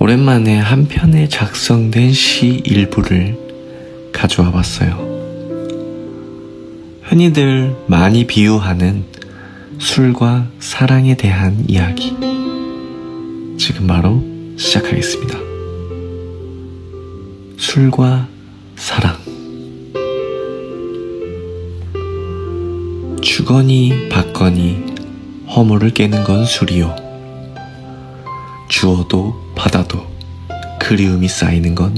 오랜만에 한 편에 작성된 시 일부를 가져와 봤어요. 흔히들 많이 비유하는 술과 사랑에 대한 이야기. 지금 바로 시작하겠습니다. 술과 사랑. 주거니 받거니 허물을 깨는 건 술이요. 주어도 받아도 그리움이 쌓이는 건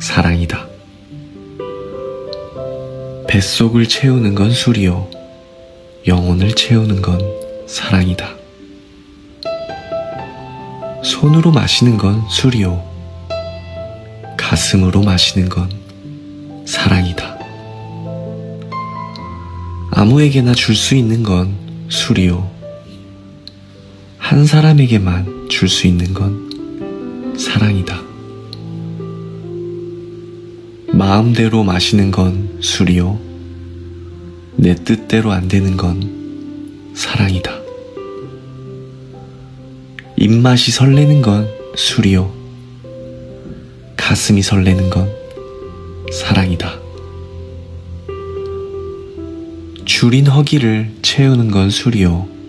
사랑이다. 뱃속을 채우는 건 술이요. 영혼을 채우는 건 사랑이다. 손으로 마시는 건 술이요. 가슴으로 마시는 건 사랑이다. 아무에게나 줄 수 있는 건 술이요. 한 사람에게만 줄 수 있는 건 사랑이다. 마음대로 마시는 건 술이요. 내 뜻대로 안 되는 건 사랑이다. 입맛이 설레는 건 술이요. 가슴이 설레는 건 사랑이다. 줄인 허기를 채우는 건 술이요.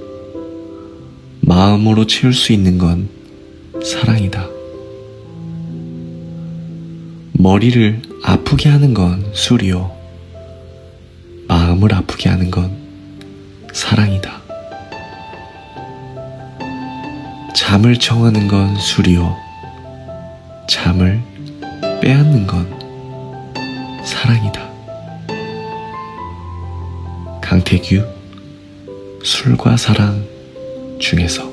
마음으로 채울 수 있는 건 사랑이다. 머리를 아프게 하는 건 술이요. 마음을 아프게 하는 건 사랑이다. 잠을 청하는 건 술이요. 잠을 빼앗는 건 사랑이다. 강태규 술과 사랑 중에서